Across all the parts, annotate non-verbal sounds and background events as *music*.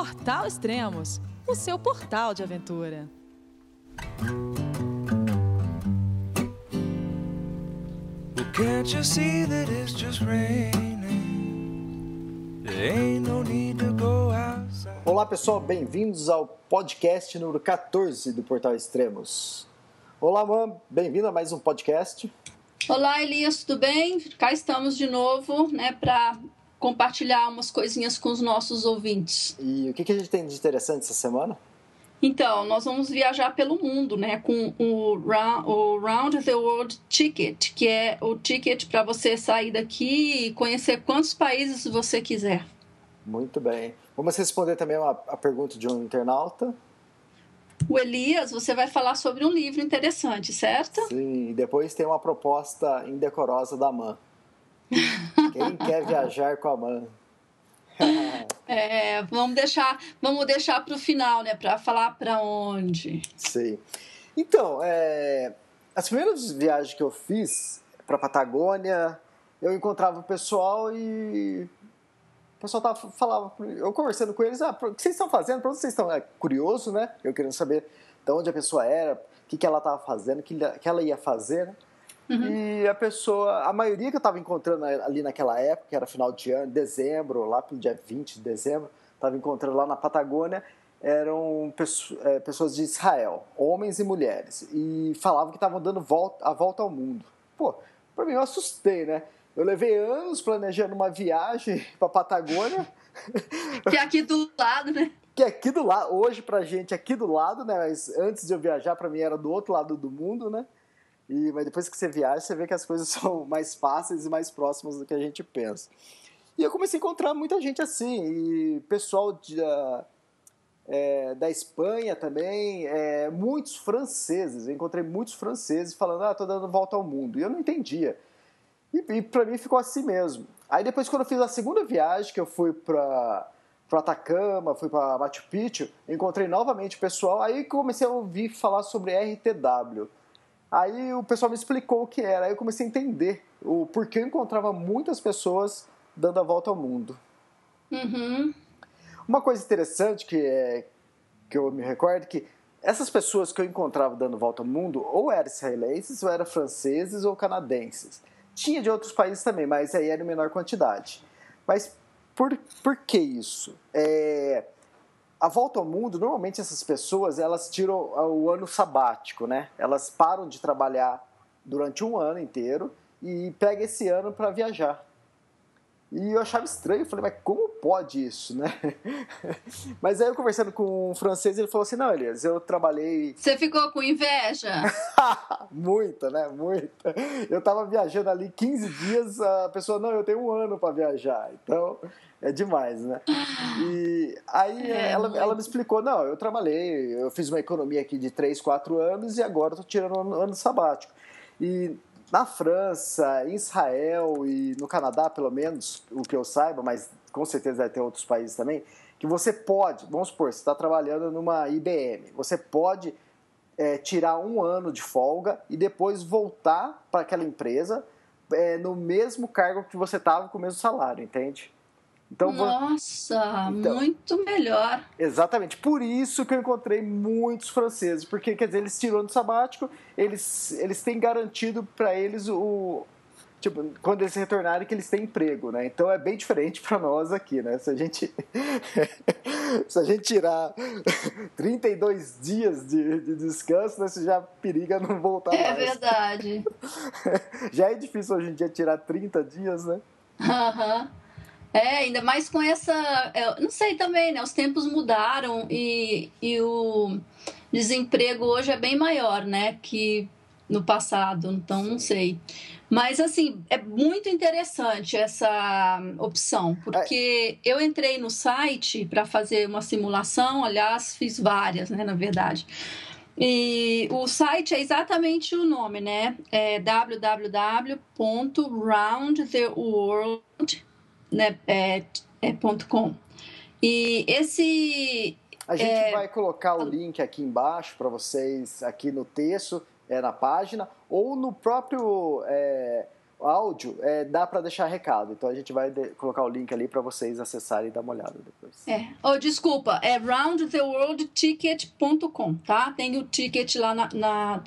Portal Extremos, o seu portal de aventura. Can't you see that it's just raining? There ain't no need to go outside. Olá pessoal, bem-vindos ao podcast número 14 do Portal Extremos. Olá, Mam, bem-vindo a mais um podcast. Olá, Elias, tudo bem? Cá estamos de novo, né, para compartilhar umas coisinhas com os nossos ouvintes. E o que, que a gente tem de interessante essa semana? Então, nós vamos viajar pelo mundo, né, com o, o Round the World Ticket, que é o ticket para você sair daqui e conhecer quantos países você quiser. Muito bem. Vamos responder também a, a pergunta de um internauta. O Elias, você vai falar sobre um livro interessante, certo? Sim, e depois tem uma proposta indecorosa da MAN. Quem quer viajar com a MAN? *laughs* é, vamos deixar, vamos deixar para o final, né? Para falar para onde. Sim. Então, é, as primeiras viagens que eu fiz para Patagônia, eu encontrava o pessoal e o pessoal tava, falava, eu conversando com eles, ah, o que vocês estão fazendo? Para onde vocês estão? É curioso, né? Eu querendo saber de onde a pessoa era, o que, que ela estava fazendo, o que, que ela ia fazer, né? Uhum. E a pessoa, a maioria que eu estava encontrando ali naquela época, que era final de ano, dezembro, lá pelo dia 20 de dezembro, estava encontrando lá na Patagônia, eram é, pessoas de Israel, homens e mulheres, e falavam que estavam dando volta, a volta ao mundo. Pô, para mim eu assustei, né? Eu levei anos planejando uma viagem *laughs* para Patagônia. *laughs* Que é aqui do lado, né? Que é aqui do lado, hoje pra gente aqui do lado, né? Mas antes de eu viajar, para mim era do outro lado do mundo, né? E, mas depois que você viaja, você vê que as coisas *laughs* são mais fáceis e mais próximas do que a gente pensa. E eu comecei a encontrar muita gente assim, e pessoal de, uh, é, da Espanha também, é, muitos franceses. Eu encontrei muitos franceses falando, ah, tô dando volta ao mundo. E eu não entendia. E, e para mim ficou assim mesmo. Aí depois, quando eu fiz a segunda viagem, que eu fui para para Atacama, fui para Machu Picchu, encontrei novamente o pessoal, aí comecei a ouvir falar sobre RTW. Aí o pessoal me explicou o que era, aí eu comecei a entender o porquê eu encontrava muitas pessoas dando a volta ao mundo. Uhum. Uma coisa interessante que, é, que eu me recordo é que essas pessoas que eu encontrava dando volta ao mundo ou eram israelenses, ou eram franceses ou canadenses. Tinha de outros países também, mas aí era em menor quantidade. Mas por, por que isso? É, a volta ao mundo, normalmente essas pessoas, elas tiram o ano sabático, né? Elas param de trabalhar durante um ano inteiro e pegam esse ano para viajar. E eu achava estranho, falei, mas como pode isso, né? *laughs* mas aí eu conversando com um francês, ele falou assim, não, Elias, eu trabalhei... *laughs* Você ficou com inveja? *laughs* Muita, né? Muita. Eu tava viajando ali 15 dias, a pessoa, não, eu tenho um ano para viajar. Então, é demais, né? E aí é, ela, ela me explicou, não, eu trabalhei, eu fiz uma economia aqui de 3, 4 anos e agora estou tirando um ano sabático. E na França, em Israel e no Canadá, pelo menos, o que eu saiba, mas com certeza deve ter outros países também, que você pode, vamos supor, você está trabalhando numa IBM, você pode é, tirar um ano de folga e depois voltar para aquela empresa é, no mesmo cargo que você estava com o mesmo salário, entende? Então, Nossa, então, muito melhor. Exatamente. Por isso que eu encontrei muitos franceses, porque quer dizer, eles tiram ano sabático, eles, eles têm garantido para eles o tipo, quando eles retornarem que eles têm emprego, né? Então é bem diferente *laughs* para nós aqui, né? Se a gente *laughs* se a gente tirar *laughs* 32 dias de, de descanso, né, você já periga não voltar é mais. É verdade. já é difícil hoje em dia tirar 30 dias, né? Aham. Uhum. É, ainda mais com essa. É, não sei também, né? Os tempos mudaram e, e o desemprego hoje é bem maior, né? Que no passado, então não sei. Mas assim, é muito interessante essa opção, porque é. eu entrei no site para fazer uma simulação, aliás, fiz várias, né, na verdade. E o site é exatamente o nome, né? É www.roundtheworld.com né, é, é ponto .com. E esse... A gente é... vai colocar o link aqui embaixo para vocês, aqui no texto, é, na página, ou no próprio... É, áudio, é, dá para deixar recado. Então a gente vai de, colocar o link ali para vocês acessarem e dar uma olhada depois. É. Oh, desculpa, é roundtheworldticket.com, tá? Tem o ticket lá na, na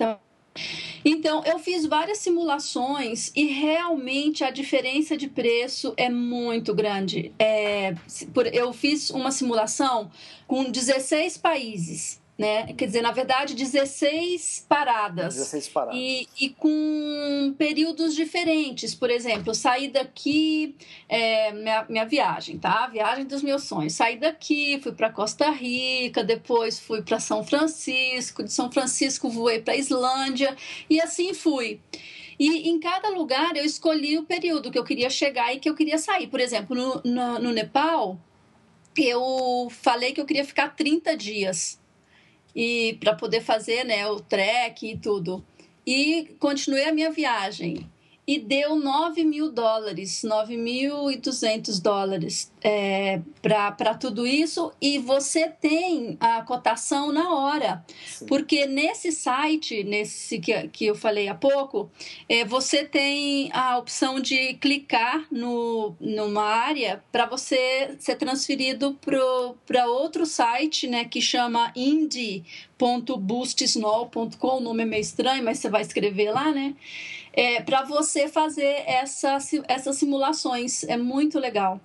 então, eu fiz várias simulações e realmente a diferença de preço é muito grande. É, eu fiz uma simulação com 16 países né? Quer dizer, na verdade, 16 paradas. 16 paradas. E, e com períodos diferentes. Por exemplo, saí daqui, é, minha, minha viagem, tá? viagem dos meus sonhos. Saí daqui, fui para Costa Rica, depois fui para São Francisco, de São Francisco voei para Islândia e assim fui. E em cada lugar eu escolhi o período que eu queria chegar e que eu queria sair. Por exemplo, no, no, no Nepal, eu falei que eu queria ficar 30 dias e para poder fazer né, o trek e tudo. E continuei a minha viagem e deu 9 mil dólares, 9.200 dólares é, para tudo isso e você tem a cotação na hora. Sim. Porque nesse site, nesse que, que eu falei há pouco, é, você tem a opção de clicar no, numa área para você ser transferido para outro site né, que chama indie.boostsnow.com, o nome é meio estranho, mas você vai escrever lá, né? É, para você fazer essa, essas simulações. É muito legal.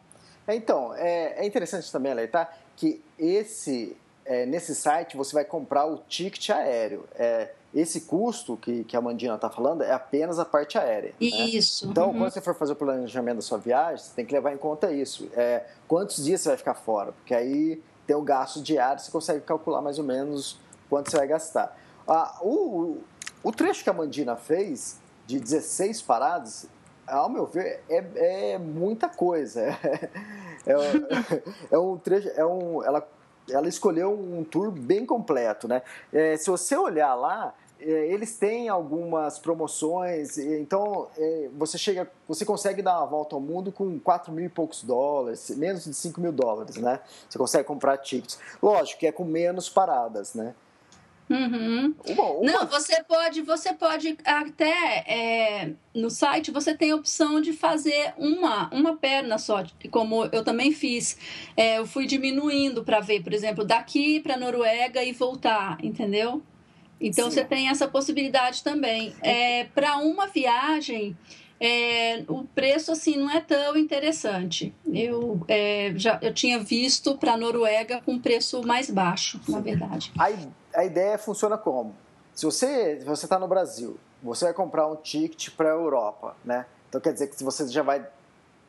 É, então, é, é interessante também, Leita, que esse, é, nesse site você vai comprar o ticket aéreo. É, esse custo que, que a Mandina está falando é apenas a parte aérea. Né? Isso. Né? Então, uhum. quando você for fazer o planejamento da sua viagem, você tem que levar em conta isso. É, quantos dias você vai ficar fora? Porque aí tem o gasto diário, você consegue calcular mais ou menos quanto você vai gastar. Ah, o, o trecho que a Mandina fez de 16 paradas, ao meu ver, é, é muita coisa. É, *laughs* é, é, um trecho, é um, ela, ela escolheu um tour bem completo, né? É, se você olhar lá, é, eles têm algumas promoções, então é, você chega, você consegue dar uma volta ao mundo com 4 mil e poucos dólares, menos de 5 mil dólares, né? Você consegue comprar tickets. Lógico que é com menos paradas, né? Uhum. Uma, uma... Não, você pode, você pode até é, no site você tem a opção de fazer uma, uma perna só, como eu também fiz. É, eu fui diminuindo para ver, por exemplo, daqui para Noruega e voltar, entendeu? Então Sim. você tem essa possibilidade também. É, para uma viagem, é, o preço assim não é tão interessante. Eu é, já eu tinha visto para Noruega com preço mais baixo, na verdade. A, a ideia funciona como? Se você você está no Brasil, você vai comprar um ticket para a Europa, né? Então quer dizer que você já vai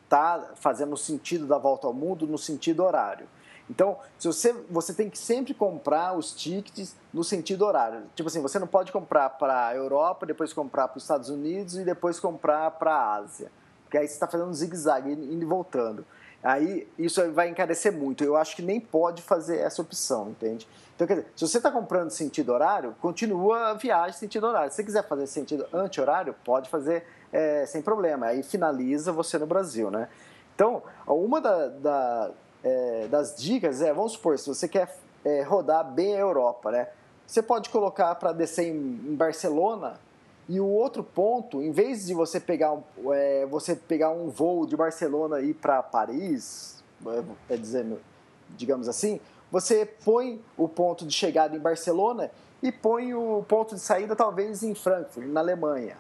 estar tá fazendo o sentido da volta ao mundo no sentido horário. Então, se você, você tem que sempre comprar os tickets no sentido horário. Tipo assim, você não pode comprar para a Europa, depois comprar para os Estados Unidos e depois comprar para a Ásia. Porque aí você está fazendo um zigue-zague, indo e voltando. Aí isso vai encarecer muito. Eu acho que nem pode fazer essa opção, entende? Então, quer dizer, se você está comprando sentido horário, continua a viagem sentido horário. Se você quiser fazer sentido anti-horário, pode fazer é, sem problema. Aí finaliza você no Brasil, né? Então, uma da, da é, das dicas é, vamos supor, se você quer é, rodar bem a Europa, né? Você pode colocar para descer em, em, Barcelona e o outro ponto, em vez de você pegar um, é, você pegar um voo de Barcelona e ir para Paris, é, é dizer, digamos assim, você põe o ponto de chegada em Barcelona e põe o ponto de saída talvez em Frankfurt, na Alemanha.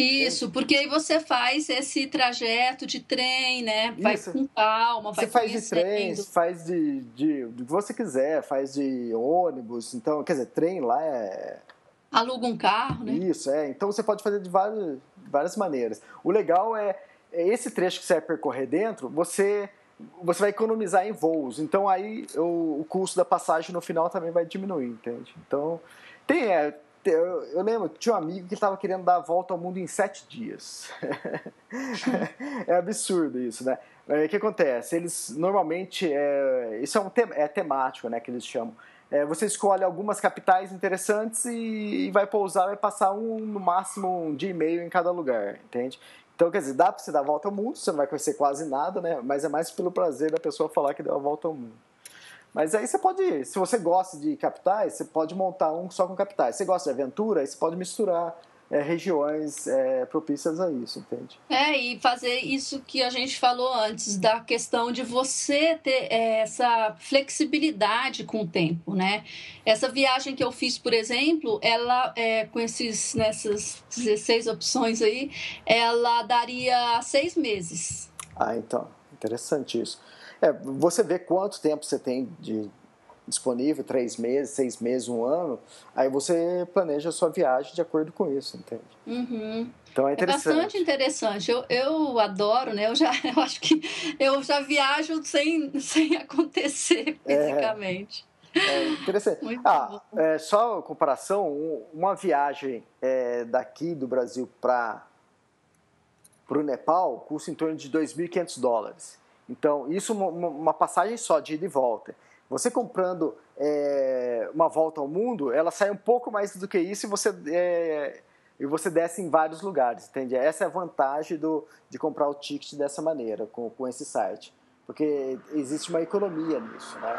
Isso, porque aí você faz esse trajeto de trem, né? Vai Isso. com calma, vai Você faz de trem, faz de, de, do que você quiser, faz de ônibus. Então, quer dizer, trem lá é. Aluga um carro, né? Isso, é. Então você pode fazer de várias, várias maneiras. O legal é, é esse trecho que você vai percorrer dentro, você você vai economizar em voos. Então aí o, o custo da passagem no final também vai diminuir, entende? Então tem, é, eu, eu lembro, tinha um amigo que estava querendo dar a volta ao mundo em sete dias. *laughs* é absurdo isso, né? O que acontece? Eles normalmente. É, isso é, um é temático, né? Que eles chamam. É, você escolhe algumas capitais interessantes e, e vai pousar, vai passar um, no máximo um dia e meio em cada lugar, entende? Então, quer dizer, dá para você dar a volta ao mundo, você não vai conhecer quase nada, né? Mas é mais pelo prazer da pessoa falar que deu a volta ao mundo. Mas aí você pode, se você gosta de capitais, você pode montar um só com capitais. Se você gosta de aventura, aí você pode misturar é, regiões é, propícias a isso, entende? É, e fazer isso que a gente falou antes, da questão de você ter é, essa flexibilidade com o tempo, né? Essa viagem que eu fiz, por exemplo, ela, é, com esses, nessas 16 opções aí, ela daria seis meses. Ah, então, interessante isso. É, você vê quanto tempo você tem de disponível, três meses, seis meses, um ano, aí você planeja a sua viagem de acordo com isso, entende? Uhum. Então é interessante. É bastante interessante. Eu, eu adoro, né? Eu já *laughs* eu acho que eu já viajo sem, sem acontecer *laughs* é. fisicamente. É, é interessante. Muito ah, é, só comparação, uma viagem é, daqui do Brasil para o Nepal custa em torno de 2.500 dólares. Então, isso uma, uma passagem só de ida e volta. Você comprando é, uma volta ao mundo, ela sai um pouco mais do que isso e você, é, e você desce em vários lugares, entende? Essa é a vantagem do, de comprar o ticket dessa maneira, com, com esse site. Porque existe uma economia nisso, né?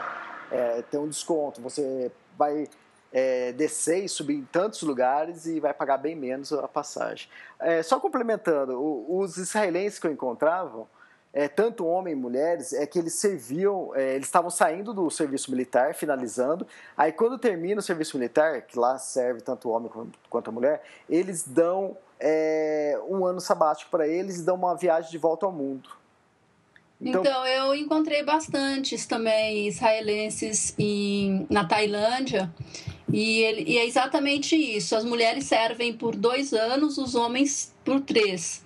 É, tem um desconto, você vai é, descer e subir em tantos lugares e vai pagar bem menos a passagem. É, só complementando, os israelenses que eu encontrava, é, tanto homem e mulheres, é que eles serviam, é, eles estavam saindo do serviço militar, finalizando. Aí quando termina o serviço militar, que lá serve tanto o homem quanto a mulher, eles dão é, um ano sabático para eles e dão uma viagem de volta ao mundo. Então, então eu encontrei bastantes também israelenses em, na Tailândia e, ele, e, é exatamente isso. As mulheres servem por dois anos, os homens por três.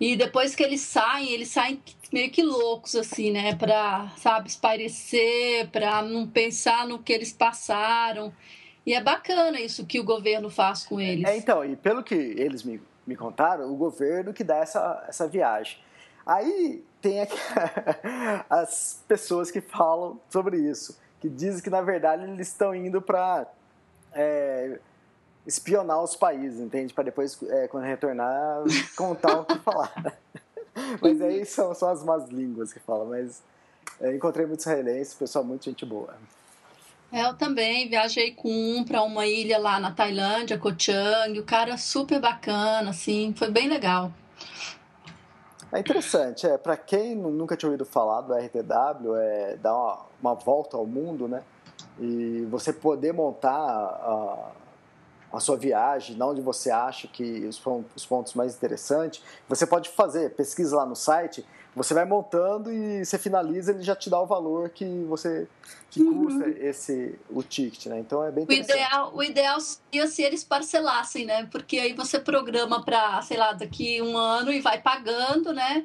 E depois que eles saem, eles saem meio que loucos, assim, né? Pra, sabe, espairecer, pra não pensar no que eles passaram. E é bacana isso que o governo faz com eles. É, então, e pelo que eles me, me contaram, o governo que dá essa, essa viagem. Aí tem aqui, *laughs* as pessoas que falam sobre isso, que dizem que na verdade eles estão indo para é, espionar os países, entende? Para depois, é, quando retornar, contar o que falar. *laughs* mas aí são só as más línguas que falam. Mas é, encontrei muitos israelenses, pessoal muito gente boa. É, eu também viajei com um para uma ilha lá na Tailândia, Koh Chang, o cara super bacana, assim, foi bem legal. É interessante, é, para quem nunca tinha ouvido falar do RTW, é dar uma, uma volta ao mundo, né? E você poder montar a, a sua viagem, onde você acha que os, os pontos mais interessantes. Você pode fazer pesquisa lá no site, você vai montando e você finaliza, ele já te dá o valor que você que uhum. custa esse o ticket, né? Então é bem. O ideal, o ideal seria se eles parcelassem, né? Porque aí você programa para, sei lá, daqui um ano e vai pagando, né?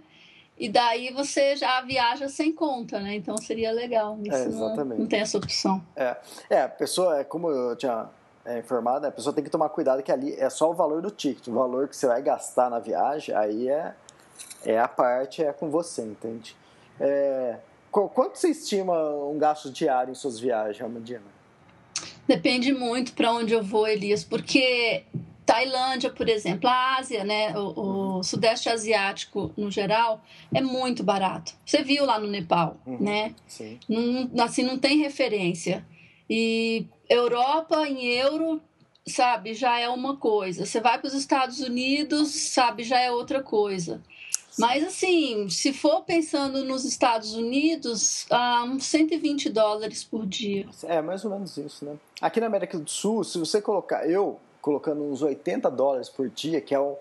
E daí você já viaja sem conta, né? Então seria legal. Isso é, exatamente. Não, não tem essa opção. É, é a pessoa, é como eu tinha é, informada, a pessoa tem que tomar cuidado que ali é só o valor do ticket, o valor que você vai gastar na viagem, aí é, é a parte, é com você, entende? É, quanto você estima um gasto diário em suas viagens, Amandina? Depende muito para onde eu vou, Elias, porque Tailândia, por exemplo, a Ásia, né, o, o, Sudeste Asiático no geral, é muito barato. Você viu lá no Nepal, uhum, né? Sim. Não, assim, não tem referência. E Europa em euro, sabe, já é uma coisa. Você vai para os Estados Unidos, sabe, já é outra coisa. Mas assim, se for pensando nos Estados Unidos, ah, uns 120 dólares por dia. É, mais ou menos isso, né? Aqui na América do Sul, se você colocar, eu colocando uns 80 dólares por dia, que é um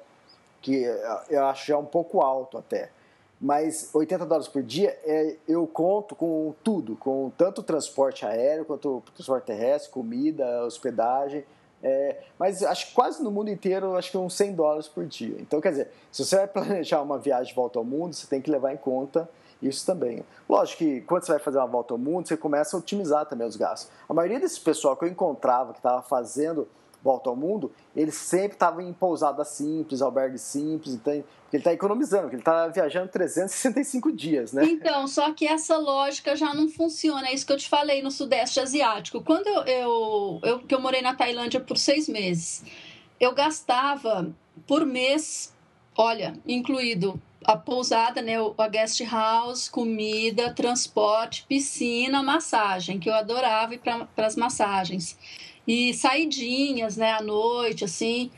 que eu acho já um pouco alto até mas 80 dólares por dia é, eu conto com tudo, com tanto transporte aéreo quanto transporte terrestre, comida, hospedagem. É, mas acho que quase no mundo inteiro, acho que uns 100 dólares por dia. Então, quer dizer, se você vai planejar uma viagem de volta ao mundo, você tem que levar em conta isso também. Lógico que quando você vai fazer uma volta ao mundo, você começa a otimizar também os gastos. A maioria desse pessoal que eu encontrava que estava fazendo volta ao mundo, ele sempre estava em pousada simples, albergue simples, então ele está economizando, porque ele está viajando 365 dias, né? Então, só que essa lógica já não funciona, é isso que eu te falei no Sudeste Asiático. Quando eu, eu, eu, que eu morei na Tailândia por seis meses, eu gastava por mês, olha, incluído a pousada, né, a guest house, comida, transporte, piscina, massagem, que eu adorava ir para as massagens e saidinhas, né, à noite, assim.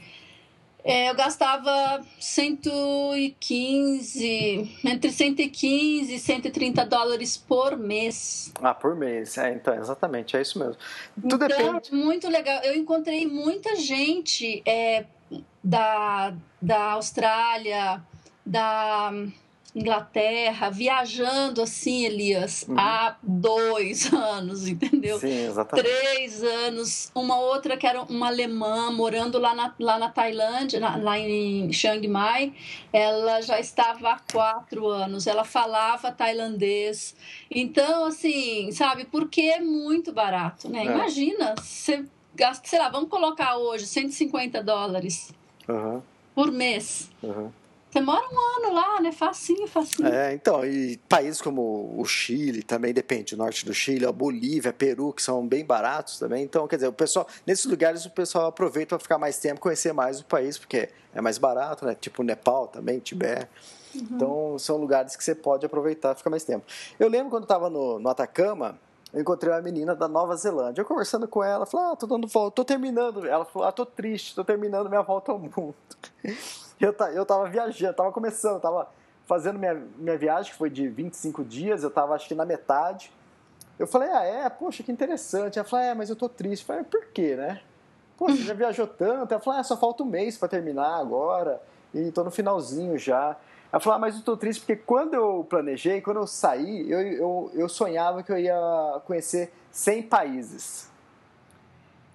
É, eu gastava 115, entre 115 e 130 dólares por mês. Ah, por mês, é, então, exatamente, é isso mesmo. Tudo então, depende. Muito legal. Eu encontrei muita gente é, da, da Austrália, da Inglaterra, viajando assim, Elias, uhum. há dois *laughs* anos, entendeu? Sim, exatamente. Três anos. Uma outra que era uma alemã, morando lá na, lá na Tailândia, na, lá em Chiang Mai, ela já estava há quatro anos, ela falava tailandês. Então, assim, sabe, porque é muito barato, né? É. Imagina, você gasta, sei lá, vamos colocar hoje 150 dólares uhum. por mês. Uhum. Você mora um ano lá, né? Facinho, facinho. É, então, e países como o Chile também depende, o norte do Chile, a Bolívia, Peru, que são bem baratos também. Então, quer dizer, o pessoal, nesses lugares o pessoal aproveita para ficar mais tempo, conhecer mais o país, porque é mais barato, né? Tipo Nepal também, Tibete. Uhum. Então, são lugares que você pode aproveitar e ficar mais tempo. Eu lembro quando estava no, no Atacama, eu encontrei uma menina da Nova Zelândia. Eu conversando com ela, falei, ah, tô dando volta, tô terminando. Ela falou, ah, tô triste, tô terminando minha volta ao mundo. Eu, eu tava viajando, tava começando, tava fazendo minha, minha viagem, que foi de 25 dias, eu tava acho que na metade. Eu falei, ah, é? Poxa, que interessante. Ela falou, é, mas eu tô triste. Eu falei, por quê, né? Você já viajou tanto? Ela falou, ah, só falta um mês para terminar agora, e tô no finalzinho já. Ela falou, ah, mas eu tô triste porque quando eu planejei, quando eu saí, eu, eu, eu sonhava que eu ia conhecer 100 países.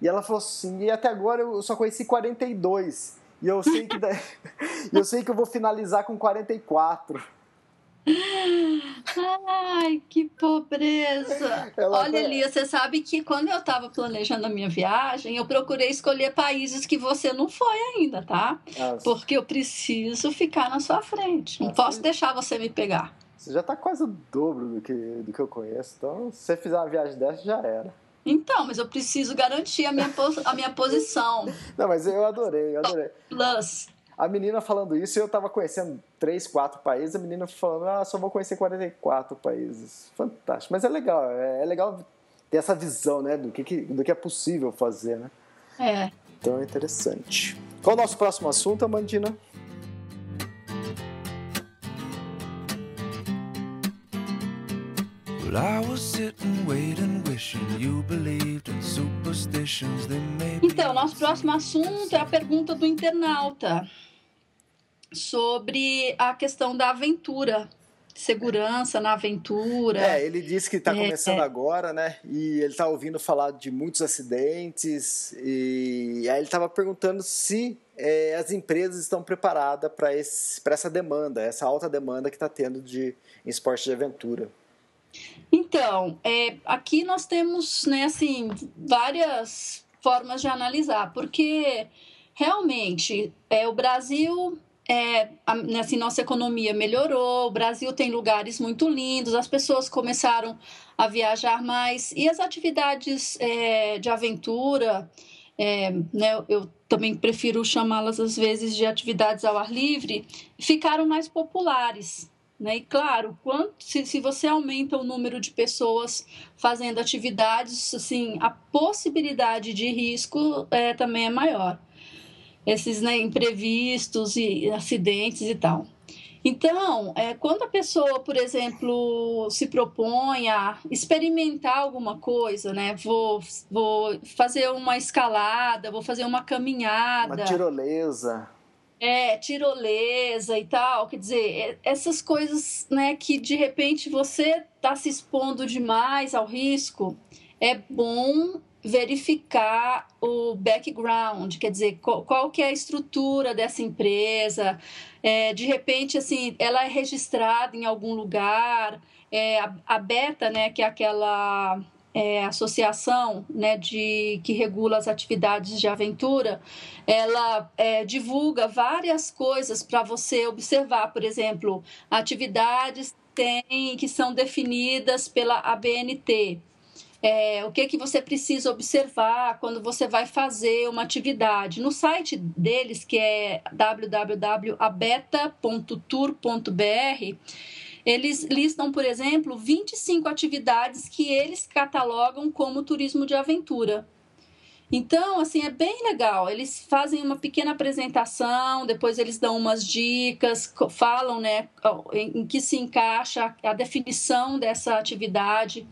E ela falou assim, e até agora eu só conheci 42. E eu sei que, *laughs* eu sei que eu vou finalizar com 44. Ai, que pobreza! Ela Olha, Lia, você sabe que quando eu estava planejando a minha viagem, eu procurei escolher países que você não foi ainda, tá? Nossa. Porque eu preciso ficar na sua frente. Não Nossa. posso deixar você me pegar. Você já está quase o dobro do que, do que eu conheço, então se você fizer uma viagem dessa, já era. Então, mas eu preciso garantir a minha, a minha posição. Não, mas eu adorei, eu adorei. Plus. A menina falando isso, eu tava conhecendo três, quatro países, a menina falando, ah, só vou conhecer 44 países. Fantástico. Mas é legal, é, é legal ter essa visão, né, do que, do que é possível fazer, né? É. Então é interessante. Qual o nosso próximo assunto, Amandina? Então, nosso próximo assunto é a pergunta do internauta sobre a questão da aventura segurança na aventura. É, ele disse que está é, começando é. agora, né? E ele está ouvindo falar de muitos acidentes e aí ele estava perguntando se é, as empresas estão preparadas para essa demanda, essa alta demanda que está tendo de esporte de aventura. Então, é, aqui nós temos, né, assim, várias formas de analisar, porque realmente é, o Brasil é, assim, nossa economia melhorou, o Brasil tem lugares muito lindos, as pessoas começaram a viajar mais e as atividades é, de aventura, é, né, eu também prefiro chamá-las às vezes de atividades ao ar livre, ficaram mais populares. Né? E claro, quanto, se, se você aumenta o número de pessoas fazendo atividades, assim, a possibilidade de risco é, também é maior. Esses né, imprevistos e acidentes e tal. Então, é, quando a pessoa, por exemplo, se propõe a experimentar alguma coisa, né? Vou, vou fazer uma escalada, vou fazer uma caminhada. Uma tirolesa é, tirolesa e tal, quer dizer, é, essas coisas, né, que de repente você está se expondo demais ao risco, é bom verificar o background, quer dizer, qual, qual que é a estrutura dessa empresa, é, de repente, assim, ela é registrada em algum lugar, é, a, a Beta, né, que é aquela é, associação né, de, que regula as atividades de aventura, ela é, divulga várias coisas para você observar, por exemplo, atividades tem, que são definidas pela ABNT. É, o que, que você precisa observar quando você vai fazer uma atividade. No site deles, que é www.abeta.tour.br, eles listam, por exemplo, 25 atividades que eles catalogam como turismo de aventura. Então, assim, é bem legal. Eles fazem uma pequena apresentação, depois eles dão umas dicas, falam, né, em que se encaixa a definição dessa atividade.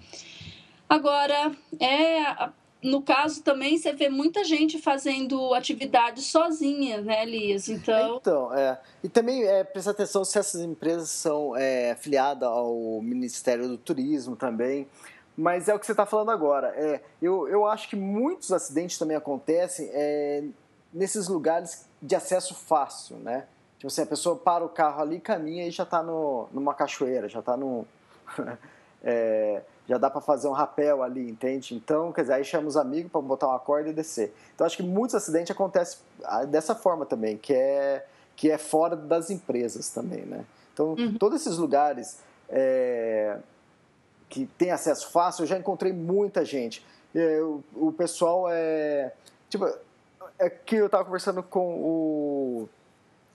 Agora, é no caso também você vê muita gente fazendo atividade sozinha, né, Elias? Então, então é. e também é, prestar atenção se essas empresas são é, afiliadas ao Ministério do Turismo também. Mas é o que você está falando agora. É, eu, eu acho que muitos acidentes também acontecem é, nesses lugares de acesso fácil, né? Tipo assim, a pessoa para o carro ali, caminha e já está numa cachoeira, já está no... *laughs* é, já dá para fazer um rapel ali, entende? Então, quer dizer, aí chama os amigos para botar uma corda e descer. Então, acho que muitos acidentes acontecem ah, dessa forma também, que é, que é fora das empresas também, né? Então, uhum. todos esses lugares... É, que tem acesso fácil, eu já encontrei muita gente. o, o, pessoal é. Tipo, é que eu estava conversando com o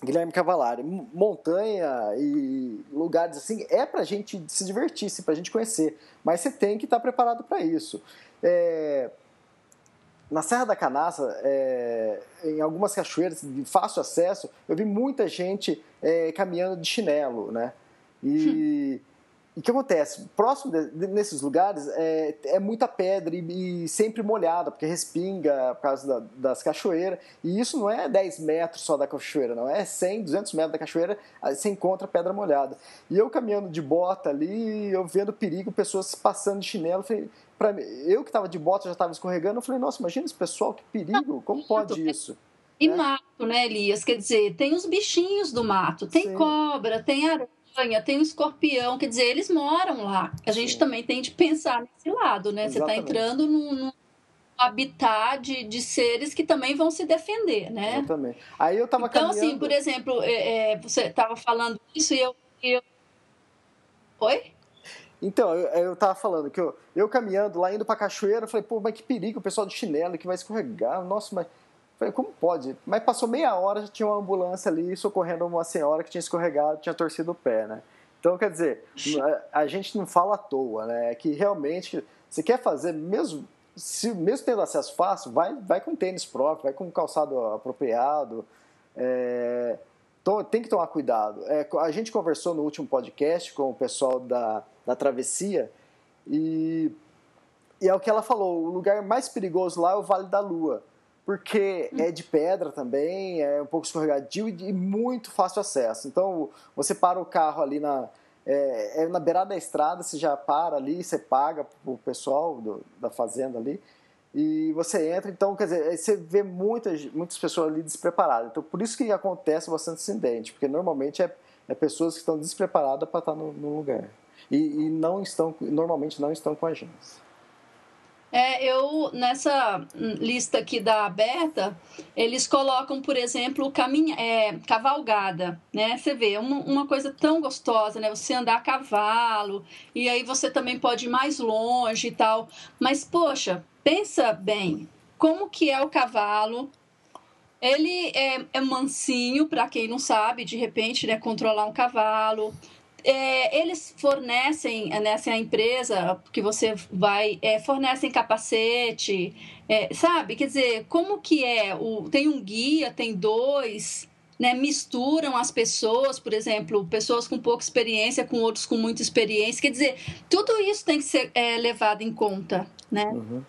Guilherme Cavalari. Montanha e lugares assim é para a gente se divertir, para a gente conhecer. Mas você tem que estar tá preparado para isso. É, na Serra da Canastra, é, em algumas cachoeiras de fácil acesso, eu vi muita gente é, caminhando de chinelo, né? E, E o que acontece? Próximo de, nesses lugares é, é muita pedra e, e, sempre molhada, porque respinga por causa da, das cachoeiras. E isso não é 10 metros só da cachoeira, não é 100, 200 metros da cachoeira, você encontra pedra molhada. E eu caminhando de bota ali, eu vendo perigo, pessoas passando de chinelo. Falei, pra mim, eu que estava de bota já estava escorregando, eu falei, nossa, imagina esse pessoal, que perigo, como pode *laughs* isso? E né? mato, né, Elias? Quer dizer, tem os bichinhos do mato, tem Sim. cobra, tem aranha tem o escorpião, quer dizer, eles moram lá. A gente Sim. também tem de pensar nesse lado, né? Exatamente. Você está entrando num, num habitat de, de, seres que também vão se defender, né? Exatamente. Aí eu estava Então, caminhando... assim, por exemplo, é, é, você estava falando isso e eu, eu... Oi? Então, eu, estava falando que eu, eu caminhando lá, indo para a cachoeira, eu falei, pô, mas que perigo, o pessoal de chinelo que vai escorregar. Nossa, mas Falei, como pode? Mas passou meia hora, já tinha uma ambulância ali socorrendo uma senhora que tinha escorregado, tinha torcido o pé, né? Então, quer dizer, a gente não fala à toa, né? É que realmente, você quer fazer, mesmo, se, mesmo tendo acesso fácil, vai, vai com tênis próprio, vai com calçado apropriado. É, tem que tomar cuidado. É, a gente conversou no último podcast com o pessoal da, da travessia e, e é o que ela falou: o lugar mais perigoso lá é o Vale da Lua porque é de pedra também, é um pouco escorregadio e muito fácil acesso. Então, você para o carro ali na, é, é na beirada da estrada, você já para ali, você paga o pessoal do, da fazenda ali, e você entra, então, quer dizer, você vê muitas, muitas pessoas ali despreparadas. Então, por isso que acontece bastante acidente, porque normalmente é, é pessoas que estão despreparadas para estar no, no lugar. E, e, não estão, normalmente não estão com agentes. É, eu, nessa lista aqui da aberta, eles colocam, por exemplo, caminha, é, cavalgada, né? Você vê, uma, uma coisa tão gostosa, né? Você andar a cavalo, e aí você também pode ir mais longe e tal. Mas, poxa, pensa bem, como que é o cavalo? Ele é, é mansinho, para quem não sabe, de repente, né? Controlar um cavalo é, eles fornecem nessa né, empresa que você vai é, fornecem capacete é, sabe? Quer dizer como que é o tem um guia tem dois né, misturam as pessoas por exemplo pessoas com pouca experiência com outros com muita experiência. Quer dizer tudo isso tem que ser levado em conta né? Uhum.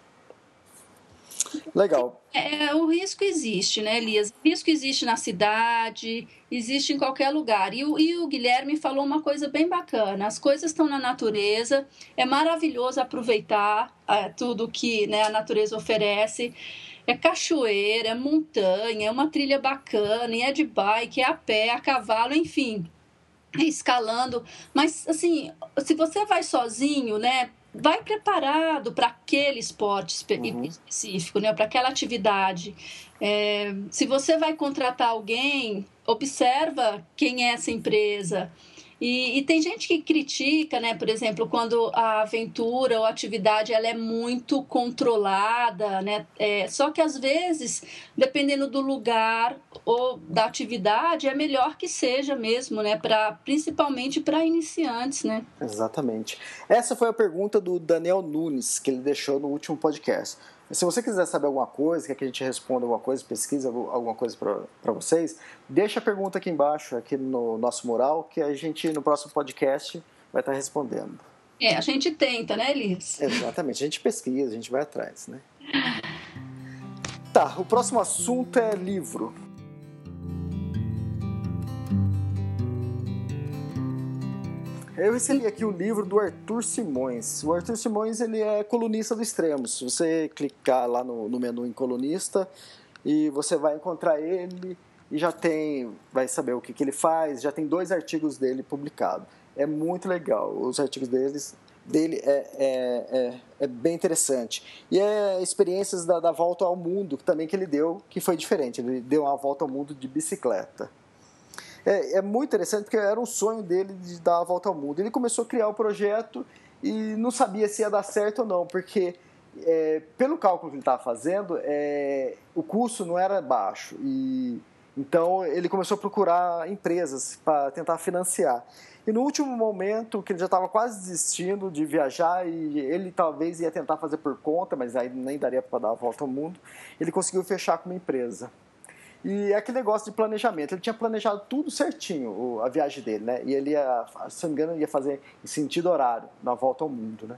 Legal. É, o risco existe, né, Elias? O risco existe na cidade, existe em qualquer lugar. E o, e o Guilherme falou uma coisa bem bacana: as coisas estão na natureza, é maravilhoso aproveitar é, tudo que né, a natureza oferece. É cachoeira, é montanha, é uma trilha bacana, e é de bike, é a pé, a cavalo, enfim, é escalando. Mas, assim, se você vai sozinho, né, vai preparado para aquele esporte uhum. específico, né? para aquela atividade. É, se você vai contratar alguém, observa quem é essa empresa, e, e, tem gente que critica, né? Por exemplo, quando a aventura ou a atividade ela é muito controlada, né? É, só que às vezes, dependendo do lugar ou da atividade, é melhor que seja mesmo, né? Pra, principalmente para iniciantes, né? Exatamente. Essa foi a pergunta do Daniel Nunes que ele deixou no último podcast. Se você quiser saber alguma coisa, quer que a gente responda alguma coisa, pesquisa alguma coisa para vocês, deixa a pergunta aqui embaixo, aqui no nosso mural, que a gente no próximo podcast vai estar respondendo. É, a gente tenta, né, Elias? Exatamente, a gente pesquisa, a gente vai atrás, né? Tá, o próximo assunto é livro. Eu recebi aqui o livro do Arthur Simões. O Arthur Simões ele é colunista do Extremos. Se você clicar lá no, no menu em colunista, e você vai encontrar ele e já tem, vai saber o que, que ele faz. Já tem dois artigos dele publicados. É muito legal. Os artigos deles, dele é, é, é, é bem interessante. E é experiências da, da volta ao mundo também que ele deu, que foi diferente. Ele deu uma volta ao mundo de bicicleta. É, é muito interessante porque era um sonho dele de dar a volta ao mundo. Ele começou a criar o projeto e não sabia se ia dar certo ou não, porque é, pelo cálculo que ele estava fazendo, é, o custo não era baixo. E, então ele começou a procurar empresas para tentar financiar. E no último momento, que ele já estava quase desistindo de viajar e ele talvez ia tentar fazer por conta, mas aí nem daria para dar a volta ao mundo, ele conseguiu fechar com uma empresa. E é aquele negócio de planejamento. Ele tinha planejado tudo certinho, a viagem dele, né? E ele, ia, se não me engano, ia fazer em sentido horário, na volta ao mundo, né?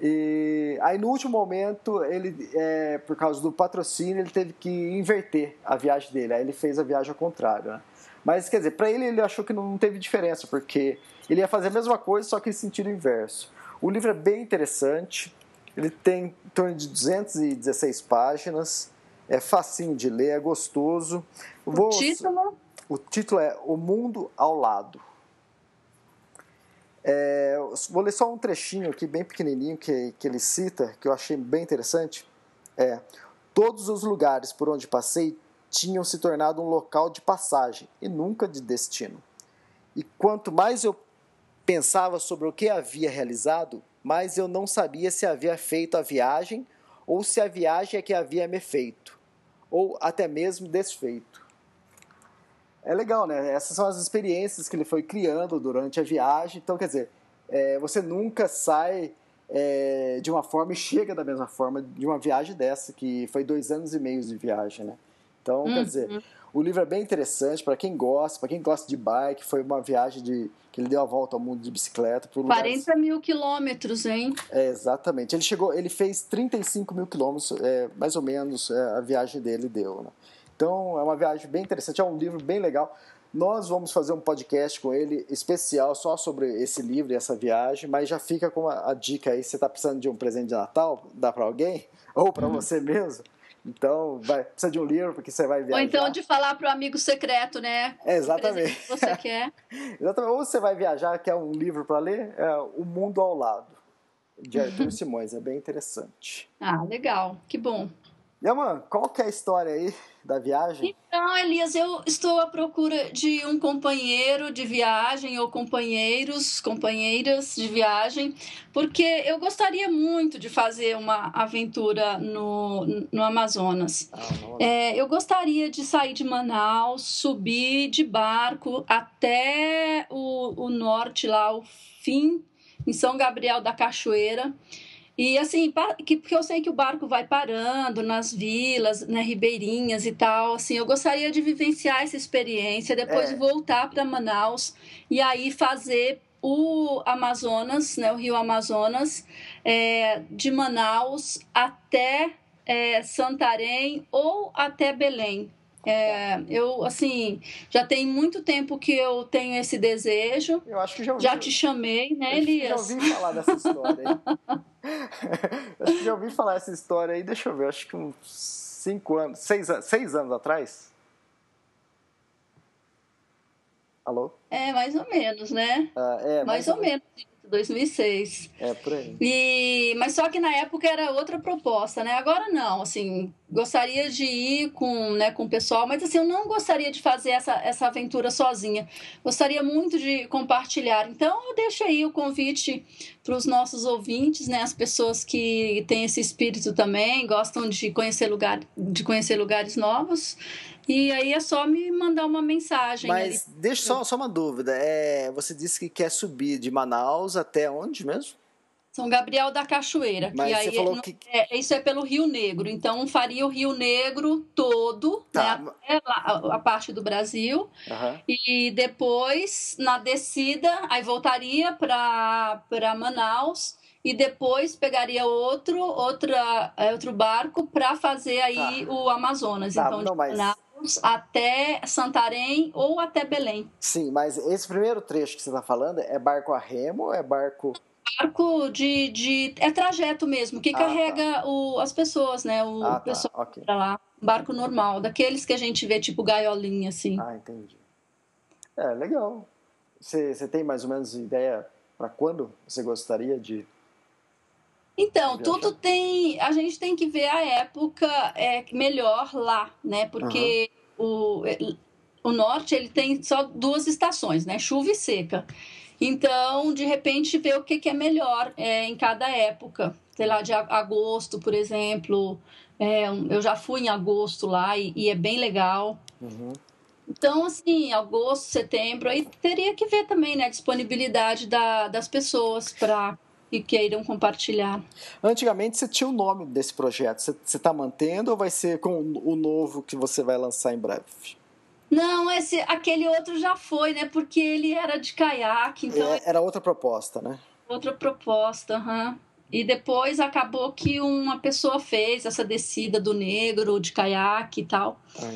E aí no último momento, ele, é, por causa do patrocínio, ele teve que inverter a viagem dele. Aí ele fez a viagem ao contrário, né? Mas quer dizer, para ele ele achou que não teve diferença, porque ele ia fazer a mesma coisa, só que em sentido inverso. O livro é bem interessante. Ele tem em torno de 216 páginas é facinho de ler, é gostoso. O Vou, título? O título é O Mundo ao Lado. É, vou ler só um trechinho aqui, bem pequenininho, que, que ele cita, que eu achei bem interessante. É, Todos os lugares por onde passei tinham se tornado um local de passagem e nunca de destino. E quanto mais eu pensava sobre o que havia realizado, mais eu não sabia se havia feito a viagem ou se a viagem é que havia me feito ou até mesmo desfeito. É legal, né? Essas são as experiências que ele foi criando durante a viagem. Então, quer dizer, é, você nunca sai é, de uma forma e chega da mesma forma de uma viagem dessa, que foi dois anos e meio de viagem, né? Então, quer dizer, uhum. o livro é bem interessante para quem gosta, para quem gosta de bike. Foi uma viagem de que ele deu a volta ao mundo de bicicleta. Por 40 lugares... mil quilômetros, hein? É, exatamente. Ele chegou, ele fez 35 mil quilômetros, é, mais ou menos, é, a viagem dele deu. Né? Então, é uma viagem bem interessante, é um livro bem legal. Nós vamos fazer um podcast com ele especial só sobre esse livro e essa viagem, mas já fica com a, a dica aí, você está precisando de um presente de Natal, dá para alguém ou para uhum. você mesmo? Então, vai, precisa de um livro porque você vai viajar. Ou então de falar para o amigo secreto, né? É, exatamente. Que você quer. *laughs* exatamente. Ou você vai viajar, quer um livro para ler, é O Mundo ao Lado, de Arthur *laughs* Simões. É bem interessante. Ah, legal. Que bom. Yaman, qual que é a história aí da viagem? Então, Elias, eu estou à procura de um companheiro de viagem ou companheiros, companheiras de viagem, porque eu gostaria muito de fazer uma aventura no, no Amazonas. Ah, é, eu gostaria de sair de Manaus, subir de barco até o, o norte, lá, o fim, em São Gabriel da Cachoeira. E assim, porque eu sei que o barco vai parando nas vilas, né, ribeirinhas e tal, assim, eu gostaria de vivenciar essa experiência, depois é. voltar para Manaus e aí fazer o Amazonas, né, o Rio Amazonas, é, de Manaus até é, Santarém ou até Belém. É, eu, assim, já tem muito tempo que eu tenho esse desejo. Eu acho que já ouvi. Já te chamei, né, Elias? já ouvi falar dessa história aí. *laughs* acho que já ouvi falar essa história aí, deixa eu ver, acho que uns cinco anos, seis, seis anos atrás. Alô? É, mais ou menos, né? Ah, é, mais, mais ou, ou menos. 2006. É, por aí. E, mas só que na época era outra proposta, né? Agora não, assim, gostaria de ir com, né, com o pessoal, mas assim, eu não gostaria de fazer essa, essa aventura sozinha. Gostaria muito de compartilhar. Então, eu deixo aí o convite para os nossos ouvintes, né, as pessoas que têm esse espírito também, gostam de conhecer, lugar, de conhecer lugares novos. E aí é só me mandar uma mensagem. Mas ali. deixa só, só uma dúvida. É, você disse que quer subir de Manaus até onde mesmo? São Gabriel da Cachoeira. Mas que você aí falou não- que. é, isso é pelo Rio Negro. Então faria o Rio Negro todo, Tá. né, até lá, a, parte do Brasil. Aham. E depois, na descida, aí voltaria para Manaus e depois pegaria outro, outra, é, outro barco para fazer aí o Amazonas. Tá, então, não, mas- Manaus até Santarém ou até Belém. Sim, mas esse primeiro trecho que você está falando é barco a remo ou é barco. Barco de, de. É trajeto mesmo, que Ah, carrega o, as pessoas, né? O Ah, tá. pessoal Ok. pra lá. Barco normal, daqueles que a gente vê tipo gaiolinha, assim. Ah, entendi. É, legal. Você tem mais ou menos ideia para quando você gostaria de. Então, tudo tem. A gente tem que ver a época é, melhor lá, né? Porque o, o norte ele tem só duas estações, né? Chuva e seca. Então, de repente, ver o que, que é melhor é, em cada época. Sei lá, de agosto, por exemplo. É, eu já fui em agosto lá e, e é bem legal. Uhum. Então, assim, agosto, setembro, aí teria que ver também, né, a disponibilidade da, das pessoas para que queiram compartilhar. Antigamente você tinha o nome desse projeto. Você, está mantendo ou vai ser com o novo que você vai lançar em breve? Não, esse, aquele outro já foi, né? Porque ele era de caiaque, então é era outra proposta, né? outra proposta. aham. E depois acabou que uma pessoa fez essa descida do negro de caiaque e tal. Ah,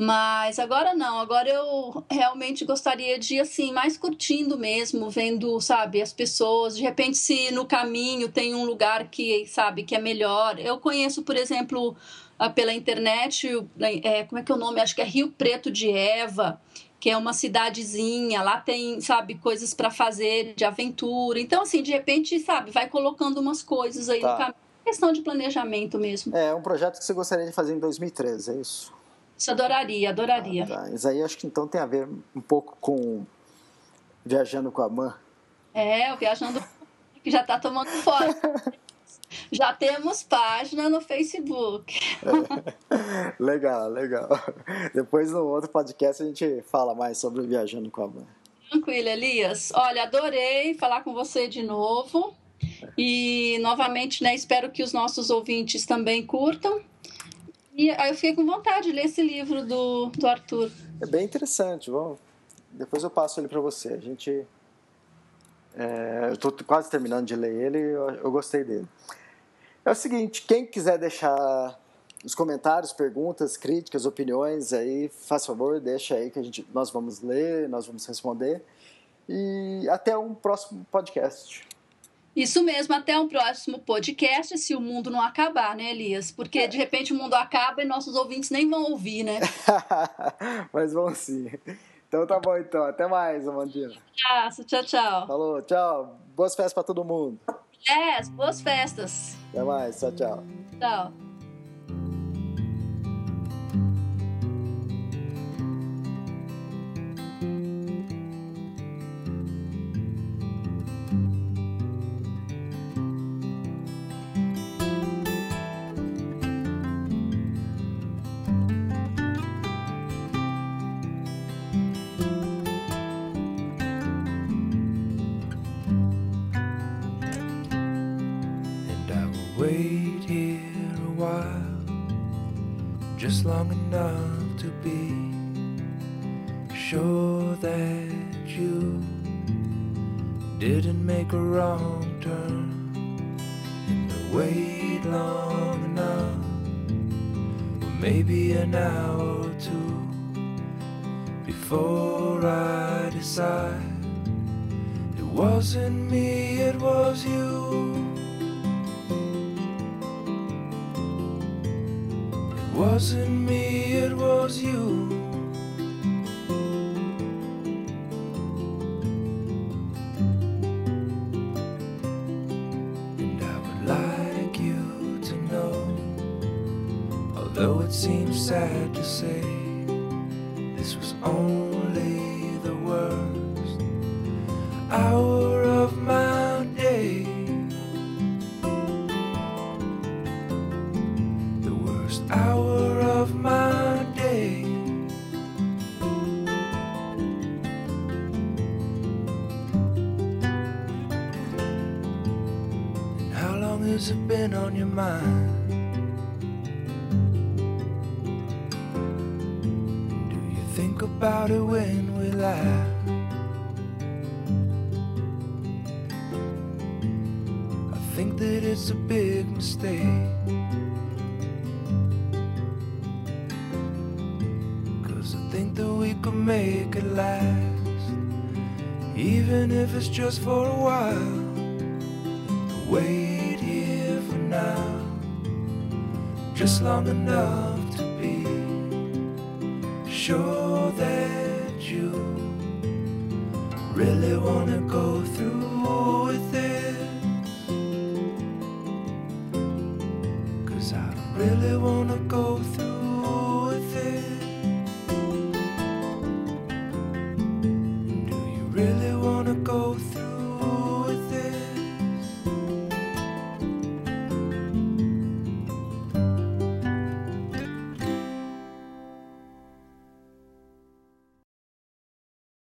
Mas agora não, agora eu realmente gostaria de ir assim, mais curtindo mesmo, vendo, sabe, as pessoas. De repente, se no caminho tem um lugar que, sabe, que é melhor. Eu conheço, por exemplo, pela internet, o- é, como é que é o nome? Acho que é Rio Preto de Eva, que é uma cidadezinha. Lá tem, sabe, coisas para fazer de aventura. Então, assim, de repente, sabe, vai colocando umas coisas aí Tá. no caminho. Questão de planejamento mesmo. É um projeto que você gostaria de fazer em 2013, é isso? Isso adoraria, adoraria. Ah, tá. Isso aí acho que então tem a ver um pouco com Viajando com a Man. É, o Viajando *laughs* que já está tomando foto. Já temos página no Facebook. Legal, legal. Depois no outro podcast a gente fala mais sobre Viajando com a Man. Tranquilo, Elias. Olha, adorei falar com você de novo. E novamente, né, espero que os nossos ouvintes também curtam. E aí eu fiquei com vontade de ler esse livro do, do Arthur. É bem interessante, vamos. Depois eu passo ele para você. A gente. é, eu estou quase terminando de ler ele, eu, eu gostei dele. É o seguinte, quem quiser deixar os comentários, perguntas, críticas, opiniões, aí, faz favor, deixa aí que a gente, nós vamos ler, nós vamos responder. E até um próximo podcast. Isso mesmo, até um próximo podcast, se o mundo não acabar, né, Elias? Porque de repente o mundo acaba e nossos ouvintes nem vão ouvir, né? *laughs* Mas vamos sim. Então tá bom então, até mais, Amandina. Tchau, tchau. Falou, tchau. Boas festas para todo mundo. É, boas festas. Até mais, tchau, tchau. Tchau. Didn't make a wrong turn. And I wait long enough, maybe an hour or two, before I decide. It wasn't me, it was you. It wasn't me, it was you. About it when we laugh? I think that it's a big mistake. Cause I think that we could make it last. Even if it's just for a while. Wait here for now. Just long enough to be sure really wanna go